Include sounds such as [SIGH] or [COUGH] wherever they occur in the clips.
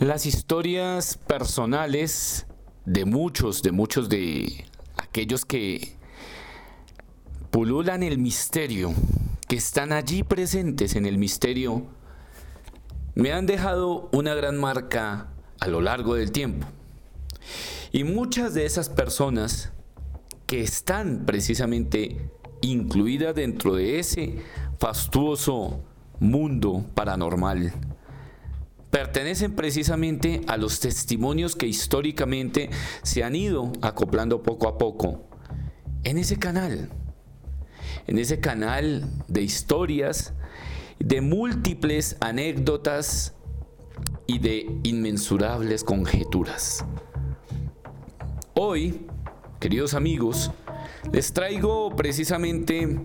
Las historias personales de muchos, de muchos de aquellos que pululan el misterio, que están allí presentes en el misterio, me han dejado una gran marca a lo largo del tiempo. Y muchas de esas personas que están precisamente incluidas dentro de ese fastuoso mundo paranormal, pertenecen precisamente a los testimonios que históricamente se han ido acoplando poco a poco en ese canal, en ese canal de historias, de múltiples anécdotas y de inmensurables conjeturas. Hoy, queridos amigos, les traigo precisamente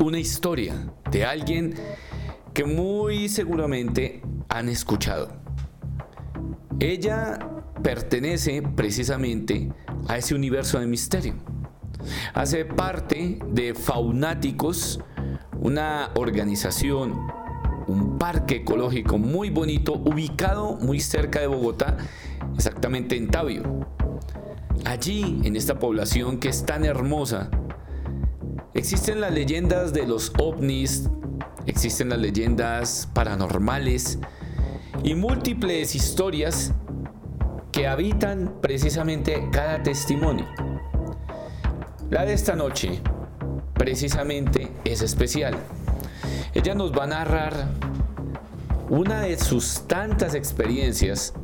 una historia de alguien que muy seguramente han escuchado. Ella pertenece precisamente a ese universo de misterio. Hace parte de Faunáticos, una organización, un parque ecológico muy bonito, ubicado muy cerca de Bogotá, exactamente en Tabio. Allí, en esta población que es tan hermosa, existen las leyendas de los ovnis, existen las leyendas paranormales y múltiples historias que habitan precisamente cada testimonio. La de esta noche precisamente es especial. Ella nos va a narrar una de sus tantas experiencias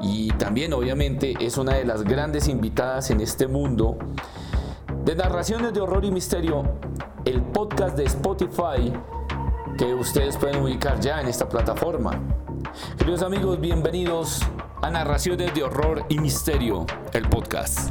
y también obviamente es una de las grandes invitadas en este mundo de narraciones de horror y misterio el podcast de Spotify que ustedes pueden ubicar ya en esta plataforma. Queridos amigos, bienvenidos a Narraciones de Horror y Misterio, el podcast.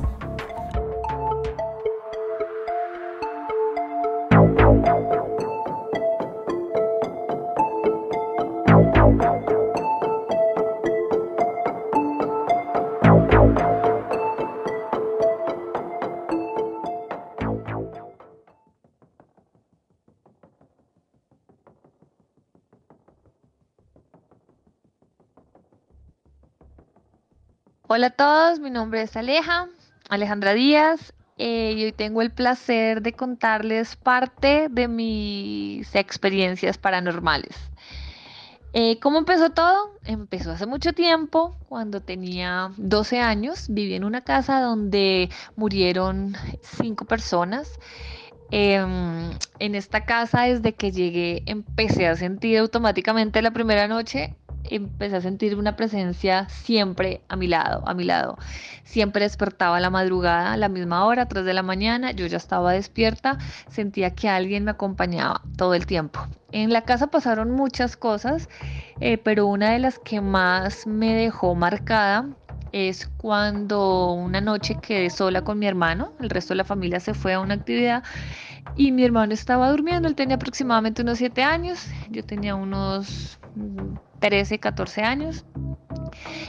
Hola a todos, mi nombre es Aleja, Alejandra Díaz, eh, y hoy tengo el placer de contarles parte de mis experiencias paranormales. Eh, ¿Cómo empezó todo? Empezó hace mucho tiempo, cuando tenía 12 años, viví en una casa donde murieron cinco personas. Em, en esta casa, desde que llegué, empecé a sentir automáticamente la primera noche empecé a sentir una presencia siempre a mi lado, a mi lado. Siempre despertaba a la madrugada, a la misma hora, 3 de la mañana, yo ya estaba despierta, sentía que alguien me acompañaba todo el tiempo. En la casa pasaron muchas cosas, eh, pero una de las que más me dejó marcada es cuando una noche quedé sola con mi hermano, el resto de la familia se fue a una actividad y mi hermano estaba durmiendo, él tenía aproximadamente unos 7 años, yo tenía unos 13, 14 años.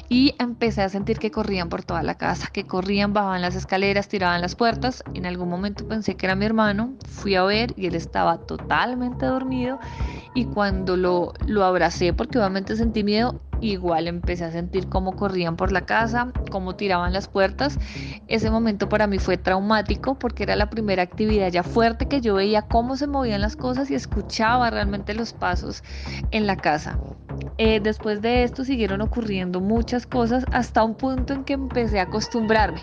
Y empecé a sentir que corrían por toda la casa, que corrían, bajaban las escaleras, tiraban las puertas. En algún momento pensé que era mi hermano, fui a ver y él estaba totalmente dormido. Y cuando lo, lo abracé, porque obviamente sentí miedo, igual empecé a sentir cómo corrían por la casa, cómo tiraban las puertas. Ese momento para mí fue traumático porque era la primera actividad ya fuerte que yo veía cómo se movían las cosas y escuchaba realmente los pasos en la casa. Eh, después de esto siguieron ocurriendo muchas cosas hasta un punto en que empecé a acostumbrarme.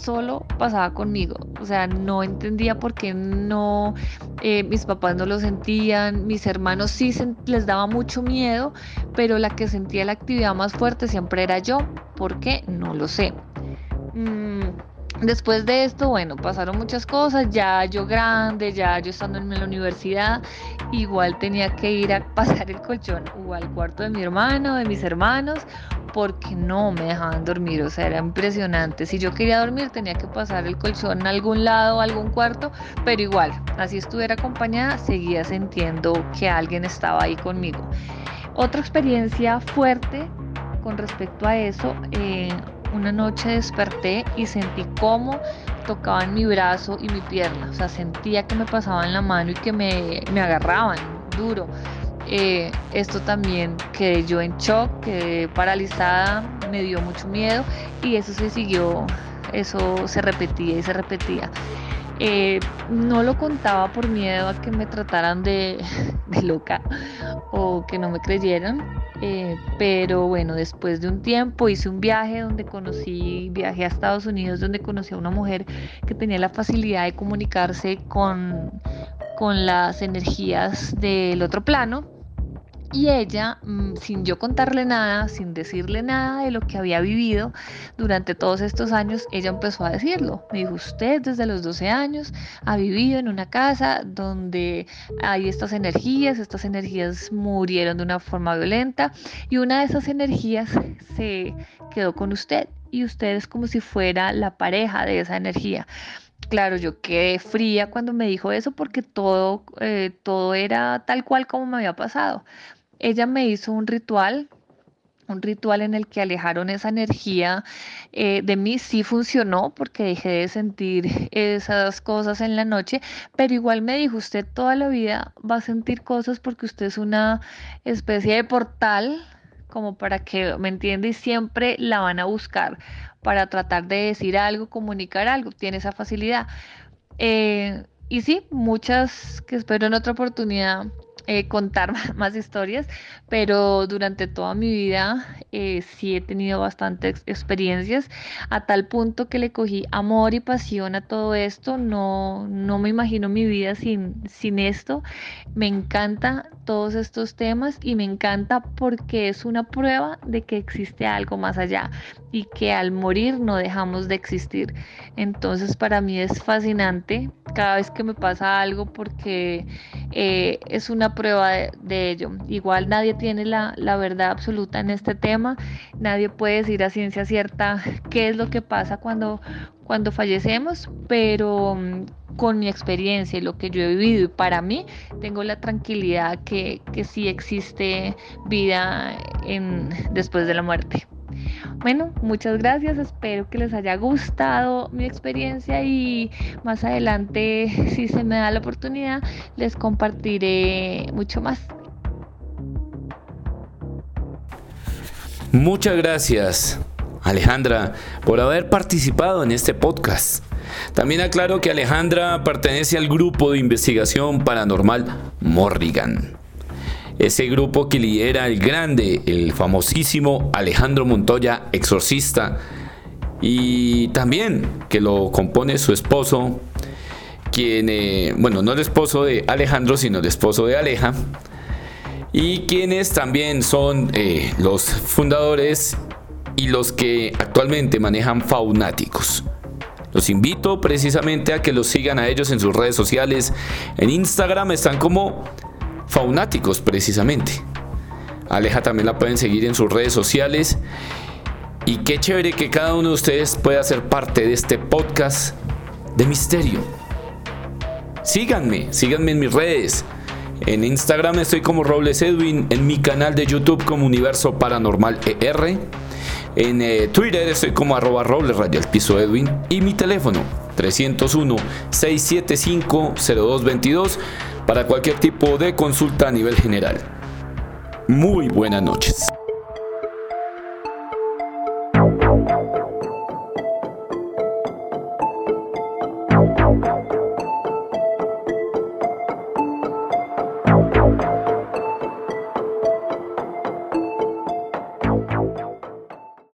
Solo pasaba conmigo, o sea, no entendía por qué no, eh, mis papás no lo sentían, mis hermanos sí les daba mucho miedo, pero la que sentía la actividad más fuerte siempre era yo. ¿Por qué? No lo sé. Mm, Después de esto, bueno, pasaron muchas cosas, ya yo grande, ya yo estando en la universidad, igual tenía que ir a [LAUGHS] pasar el colchón o al cuarto de mi hermano, de mis hermanos, porque no me dejaban dormir, o sea, era impresionante. Si yo quería dormir tenía que pasar el colchón a algún lado, a algún cuarto, pero igual, así estuviera acompañada, seguía sintiendo que alguien estaba ahí conmigo. Otra experiencia fuerte con respecto a eso, eh, una noche desperté y sentí cómo tocaban mi brazo y mi pierna. O sea, sentía que me pasaban la mano y que me, agarraban duro. eh, esto también quedé yo en shock, quedé paralizada, me dio mucho miedo y eso se siguió, eso se repetía y se repetía. Eh, no lo contaba por miedo a que me trataran [LAUGHS] de, loca o que no me creyeran, eh, pero bueno, después de un tiempo hice un viaje donde conocí, viajé a Estados Unidos donde conocí a una mujer que tenía la facilidad de comunicarse con, con las energías del otro plano y ella, mm, sin yo contarle nada, sin decirle nada de lo que había vivido durante todos estos años, ella empezó a decirlo. Me dijo, usted desde los 12 años ha vivido en una casa donde hay estas energías, estas energías murieron de una forma violenta y una de esas energías se quedó con usted y usted es como si fuera la pareja de esa energía. Claro, yo quedé fría cuando me dijo eso porque todo, eh, todo era tal cual como me había pasado. Ella me hizo un ritual, un ritual en el que alejaron esa energía eh, de mí. Sí funcionó porque dejé de sentir esas cosas en la noche, pero igual me dijo, usted toda la vida va a sentir cosas porque usted es una especie de portal como para que me entienda y siempre la van a buscar para tratar de decir algo, comunicar algo, tiene esa facilidad. Eh, y sí, muchas que espero en otra oportunidad eh, contar [LAUGHS] más historias, pero durante toda mi vida eh, sí he tenido bastantes experiencias, a tal punto que le cogí amor y pasión a todo esto, no, no me imagino mi vida sin, sin esto, me encanta todos estos temas y me encanta porque es una prueba de que existe algo más allá y que al morir no dejamos de existir. Entonces para mí es fascinante cada vez que me pasa algo porque eh, es una prueba de, ello. Igual nadie tiene la, verdad absoluta en este tema, nadie puede decir a ciencia cierta [LAUGHS] qué es lo que pasa cuando, cuando fallecemos, pero mm, con mi experiencia y lo que yo he vivido y para mí tengo la tranquilidad que, que sí existe vida en, después de la muerte. Bueno, muchas gracias, espero que les haya gustado mi experiencia y más adelante, [LAUGHS] si se me da la oportunidad, les compartiré mucho más. Muchas gracias, Alejandra, por haber participado en este podcast. También aclaro que Alejandra pertenece al grupo de investigación paranormal Morrigan ese grupo que lidera el grande, el famosísimo Alejandro Montoya, exorcista, y también que lo compone su esposo, quien, eh, bueno, no el esposo de Alejandro, sino el esposo de Aleja, y quienes también son eh, los fundadores y los que actualmente manejan Faunáticos. Los invito precisamente a que los sigan a ellos en sus redes sociales. En Instagram están como faunáticos precisamente. Aleja también la pueden seguir en sus redes sociales. Y qué chévere que cada uno de ustedes pueda ser parte de este podcast de misterio. Síganme, síganme en mis redes. En Instagram estoy como Robles Edwin, en mi canal de YouTube como Universo Paranormal ER. En eh, Twitter estoy como arroba Robles Radial Piso Edwin. Y mi teléfono 301-675-0222 para cualquier tipo de consulta a nivel general. Muy buenas noches.